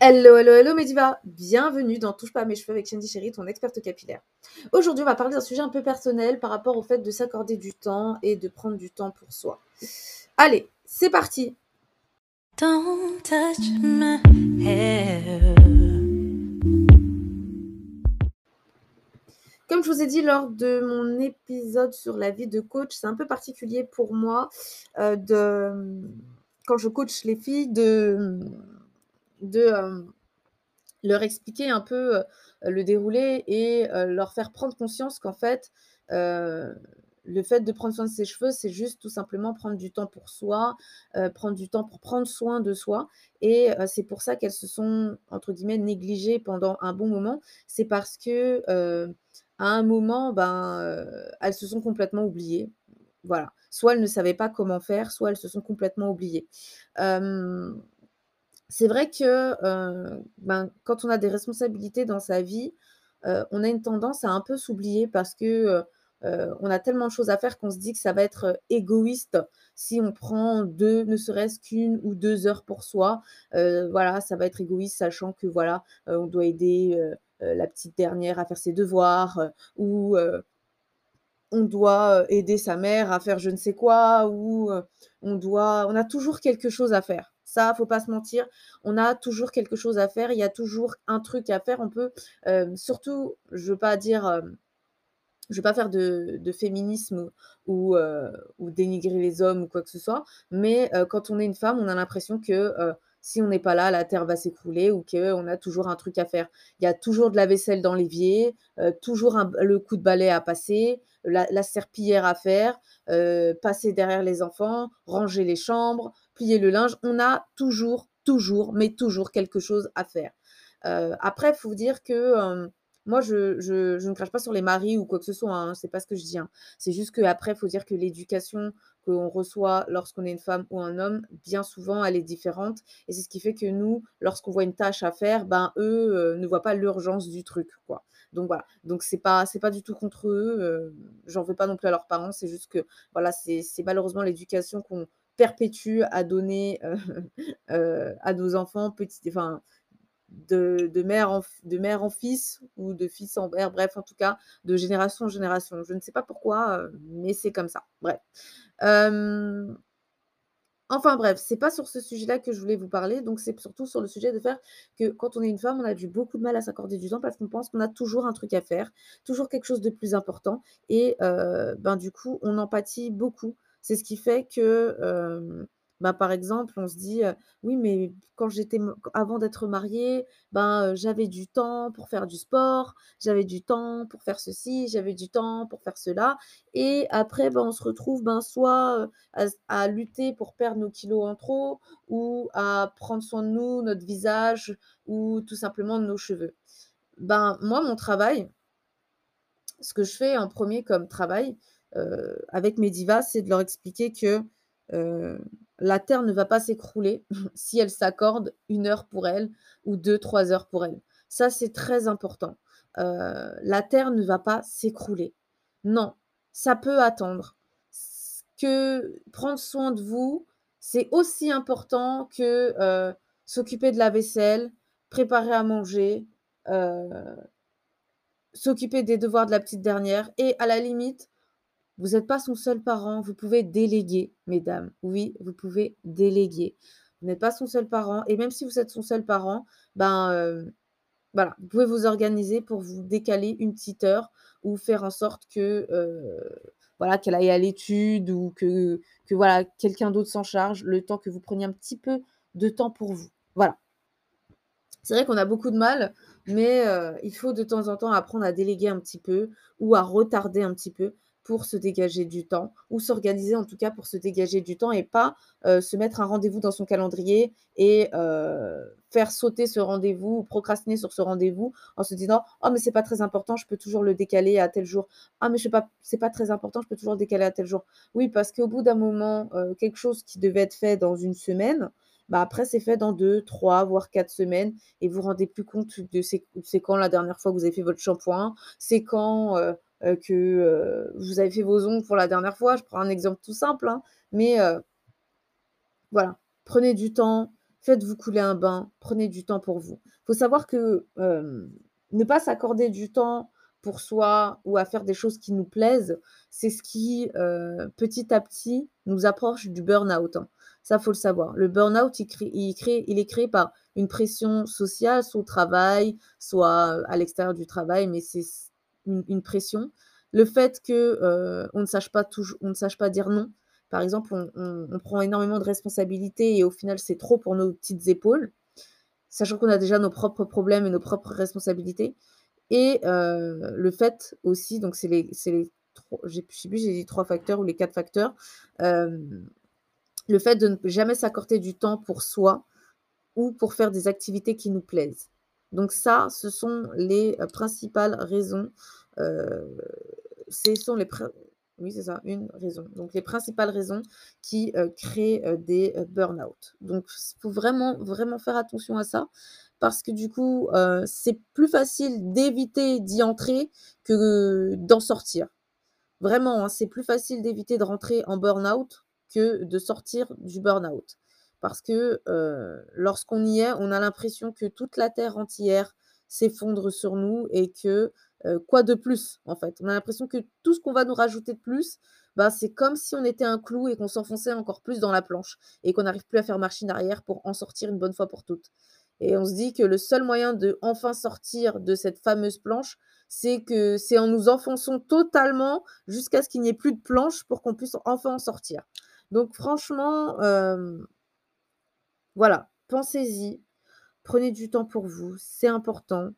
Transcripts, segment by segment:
Hello, hello, hello Mediva Bienvenue dans Touche pas à mes cheveux avec Shandy Chéri, ton experte capillaire. Aujourd'hui, on va parler d'un sujet un peu personnel par rapport au fait de s'accorder du temps et de prendre du temps pour soi. Allez, c'est parti Don't touch my hair. Comme je vous ai dit lors de mon épisode sur la vie de coach, c'est un peu particulier pour moi euh, de quand je coach les filles de de leur expliquer un peu le déroulé et leur faire prendre conscience qu'en fait, le fait de prendre soin de ses cheveux, c'est juste tout simplement prendre du temps pour soi, prendre du temps pour prendre soin de soi. Et c'est pour ça qu'elles se sont, entre guillemets, négligées pendant un bon moment. C'est parce que à un moment, ben, elles se sont complètement oubliées. Voilà. Soit elles ne savaient pas comment faire, soit elles se sont complètement oubliées. C'est vrai que, ben, quand on a des responsabilités dans sa vie, on a une tendance à un peu s'oublier parce que, on a tellement de choses à faire qu'on se dit que ça va être, égoïste si on prend deux, ne serait-ce qu'une ou deux heures pour soi. voilà, ça va être égoïste sachant que voilà, on doit aider, la petite dernière à faire ses devoirs, ou, on doit, aider sa mère à faire je ne sais quoi ou, on doit on a toujours quelque chose à faire. Ça, faut pas se mentir, on a toujours quelque chose à faire, il y a toujours un truc à faire. On peut, surtout, je veux pas dire, je veux pas faire de, féminisme ou, ou, dénigrer les hommes ou quoi que ce soit, mais quand on est une femme, on a l'impression que si on n'est pas là, la terre va s'écrouler ou qu'on a toujours un truc à faire. Il y a toujours de la vaisselle dans l'évier, toujours le coup de balai à passer, la, serpillière à faire, passer derrière les enfants, ranger les chambres, plier le linge. On a toujours, toujours, mais toujours quelque chose à faire. après, il faut dire que moi, je, je, ne crache pas sur les maris ou quoi que ce soit, hein, c'est pas ce que je dis. Hein. C'est juste qu'après, il faut dire que l'éducation qu'on reçoit lorsqu'on est une femme ou un homme, bien souvent, elle est différente. Et c'est ce qui fait que nous, lorsqu'on voit une tâche à faire, ben eux ne voient pas l'urgence du truc, quoi. Donc voilà. Donc c'est pas c'est pas du tout contre eux. J'en veux pas non plus à leurs parents. C'est juste que voilà, c'est malheureusement l'éducation qu'on perpétue à donner à nos enfants, enfin de, mère en, en fils ou de fils en mère, bref, en tout cas, de génération en génération. Je ne sais pas pourquoi, mais c'est comme ça. Bref. enfin bref, c'est pas sur ce sujet-là que je voulais vous parler, donc c'est surtout sur le sujet de faire que quand on est une femme, on a du beaucoup de mal à s'accorder du temps parce qu'on pense qu'on a toujours un truc à faire, toujours quelque chose de plus important, et ben du coup, on empathie beaucoup. C'est ce qui fait que bah, par exemple, on se dit, «Oui, mais quand j'étais avant d'être mariée, ben, j'avais du temps pour faire du sport, j'avais du temps pour faire ceci, j'avais du temps pour faire cela» et après, ben, on se retrouve, ben, soit, à lutter pour perdre nos kilos en trop ou à prendre soin de nous, notre visage ou tout simplement de nos cheveux. Ben, moi, mon travail ce que je fais en premier comme travail, avec mes divas, c'est de leur expliquer que, la Terre ne va pas s'écrouler si elle s'accorde une heure pour elle ou deux, trois heures pour elle. Ça, c'est très important. Euh, la Terre ne va pas s'écrouler. Non, ça peut attendre. Que prendre soin de vous, c'est aussi important que euh, s'occuper de la vaisselle, préparer à manger, euh, s'occuper des devoirs de la petite dernière et à la limite, vous n'êtes pas son seul parent, vous pouvez déléguer, mesdames. Oui, vous pouvez déléguer. Vous n'êtes pas son seul parent. Et même si vous êtes son seul parent, ben euh, voilà, vous pouvez vous organiser pour vous décaler une petite heure ou faire en sorte que euh, voilà, qu'elle aille à l'étude ou que, que voilà, quelqu'un d'autre s'en charge, le temps que vous preniez un petit peu de temps pour vous. Voilà. C'est vrai qu'on a beaucoup de mal, mais euh, il faut de temps en temps apprendre à déléguer un petit peu ou à retarder un petit peu pour se dégager du temps, ou s'organiser en tout cas pour se dégager du temps et pas se mettre un rendez-vous dans son calendrier et faire sauter ce rendez-vous ou procrastiner sur ce rendez-vous en se disant oh mais c'est pas très important, je peux toujours le décaler à tel jour. Ah mais je sais pas, c'est pas très important, je peux toujours le décaler à tel jour. Oui, parce qu'au bout d'un moment, quelque chose qui devait être fait dans une semaine, bah après c'est fait dans deux, trois, voire quatre semaines et vous vous rendez plus compte de c'est quand la dernière fois que vous avez fait votre shampoing, c'est quand euh, que euh, vous avez fait vos ongles pour la dernière fois. Je prends un exemple tout simple, hein, mais euh, voilà, prenez du temps, faites-vous couler un bain, prenez du temps pour vous. Il Faut savoir que, ne pas s'accorder du temps pour soi ou à faire des choses qui nous plaisent, c'est ce qui, petit à petit, nous approche du burn-out, hein. Ça, faut le savoir. Le burn-out, il il il est créé par une pression sociale, soit au travail, soit, à l'extérieur du travail, mais c'est une pression. Le fait que, heu, on ne sache pas touj on ne sache pas dire non. Par exemple, on prend énormément de responsabilités et au final, c'est trop pour nos petites épaules, sachant qu'on a déjà nos propres problèmes et nos propres responsabilités et heu, le fait aussi donc c'est les les tro j'ai je sais plus, j'ai dit 3 facteurs ou les 4 facteurs, hem, le fait de ne jamais s'accorder du temps pour soi ou pour faire des activités qui nous plaisent. Donc ça, ce sont les, heu, principales raisons, prin oui, c'est ça, une raison. Donc les principales raisons qui, heu, créent, des, burn-out. Donc il faut vraiment, vraiment faire attention à ça parce que du coup, c'est plus facile d'éviter d'y entrer que d'en sortir. Vraiment, hein, c'est plus facile d'éviter de rentrer en burn-out que de sortir du burn-out. Parce que, heu, lorsqu'on y est, on a l'impression que toute la terre entière s'effondre sur nous et que, heu, quoi de plus, en fait? On a l'impression que tout ce qu'on va nous rajouter de plus, bah, c'est comme si on était un clou et qu'on s'enfonçait encore plus dans la planche et qu'on n'arrive plus à faire machine arrière pour en sortir une bonne fois pour toutes. Et on se dit que le seul moyen de enfin sortir de cette fameuse planche, c'est que c'est en nous enfonçant totalement jusqu'à ce qu'il n'y ait plus de planche pour qu'on puisse enfin en sortir. Donc franchement, hem, voilà, pensez-y, prenez du temps pour vous, c'est important,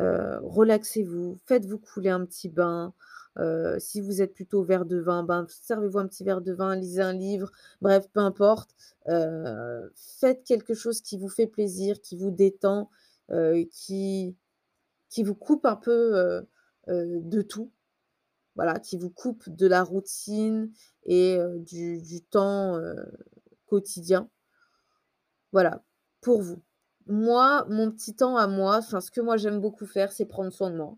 heu, relaxez-vous, faites-vous couler un petit bain, heu, si vous êtes plutôt verre de vin, ben, servez-vous un petit verre de vin, lisez un livre, bref, peu importe, heu, faites quelque chose qui vous fait plaisir, qui vous détend, qui vous coupe un peu, de tout. Voilà, qui vous coupe de la routine et du temps, quotidien. Voilà, pour vous. Moi, mon petit temps à moi, enfin, ce que moi j'aime beaucoup faire, c'est prendre soin de moi,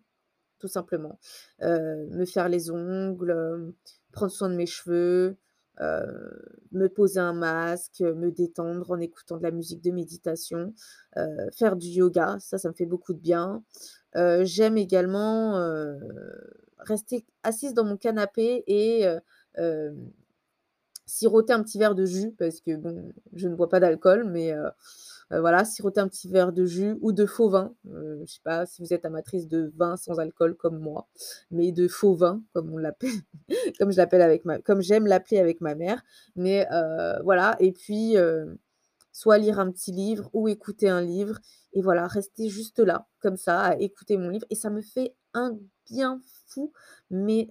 tout simplement. Heu, me faire les ongles, hem, prendre soin de mes cheveux, heu, me poser un masque, me détendre en écoutant de la musique de méditation, faire du yoga, ça, ça me fait beaucoup de bien. J'aime également, rester assise dans mon canapé et siroter un petit verre de jus parce que bon, je ne bois pas d'alcool, mais heu heu, voilà, siroter un petit verre de jus ou de faux vin. Heu, je sais pas si vous êtes amatrice de vin sans alcool comme moi, mais de faux vin comme on l'appelle, comme je l'appelle avec ma comme j'aime l'appeler avec ma mère. Mais heu, voilà et puis, soit lire un petit livre ou écouter un livre et voilà, rester juste là, comme ça, à écouter mon livre et ça me fait un bien fou, mais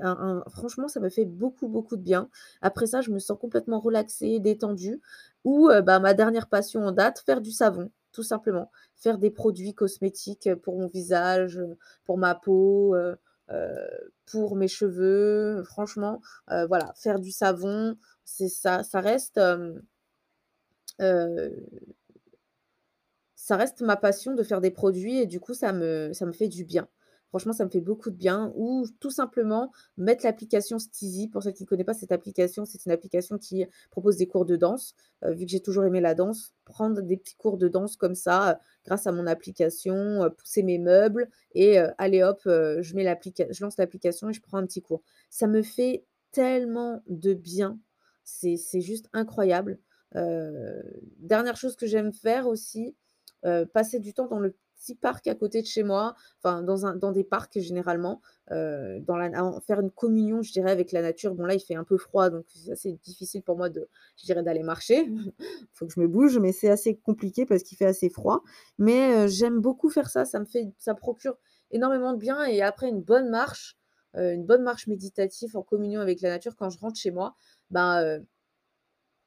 franchement, ça me fait beaucoup, beaucoup de bien. Après ça, je me sens complètement relaxée, détendue ou bah, ma dernière passion en date, faire du savon, tout simplement. Faire des produits cosmétiques, pour mon visage, pour ma peau, pour mes cheveux. Franchement, voilà, faire du savon, c'est ça ça reste, ça reste ma passion de faire des produits et du coup, ça me fait du bien. Franchement, ça me fait beaucoup de bien ou tout simplement mettre l'application Steezy. Pour ceux qui ne connaissent pas cette application, c'est une application qui propose des cours de danse. Heu, vu que j'ai toujours aimé la danse, prendre des petits cours de danse comme ça, heu, grâce à mon application, heu, pousser mes meubles et allez hop, je mets je lance l'application et je prends un petit cours. Ça me fait tellement de bien, c'est juste incroyable. Dernière chose que j'aime faire aussi, passer du temps dans le petit parc à côté de chez moi, enfin dans dans des parcs généralement, heu, dans la faire une communion, je dirais, avec la nature. Bon là, il fait un peu froid, donc c'est assez difficile pour moi de je dirais d'aller marcher. Il Faut que je me bouge, mais c'est assez compliqué parce qu'il fait assez froid. Mais, heu, j'aime beaucoup faire ça, ça me fait ça procure énormément de bien et après une bonne marche, heu, une bonne marche méditative en communion avec la nature, quand je rentre chez moi, ben,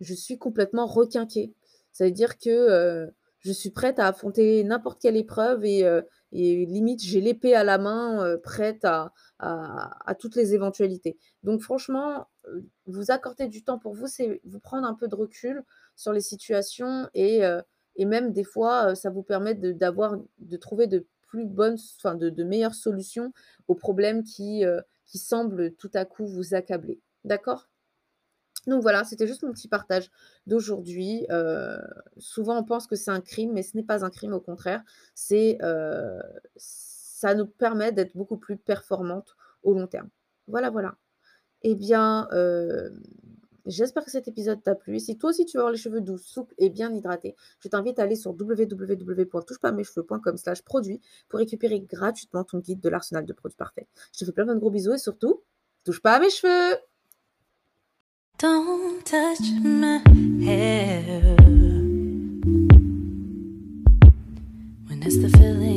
je suis complètement requinquée. Ça veut dire que, je suis prête à affronter n'importe quelle épreuve et et limite j'ai l'épée à la main, heu, prête à toutes les éventualités. Donc franchement, heu, vous accorder du temps pour vous, c'est vous prendre un peu de recul sur les situations et même des fois, ça vous permet de d'avoir de trouver de plus bonnes enfin de meilleures solutions aux problèmes qui semblent tout à coup vous accabler. D'accord? Donc voilà, c'était juste mon petit partage d'aujourd'hui. Heu, souvent on pense que c'est un crime, mais ce n'est pas un crime, au contraire. C'est, heu, ça nous permet d'être beaucoup plus performantes au long terme. Voilà, voilà. Eh bien, hem, j'espère que cet épisode t'a plu. Si toi aussi tu veux avoir les cheveux doux, souples et bien hydratés, je t'invite à aller sur www.touchepasamescheveux.com/produits pour récupérer gratuitement ton guide de l'arsenal de produits parfaits. Je te fais plein de gros bisous et surtout, touche pas à mes cheveux! Don't touch my hair when it's the feeling.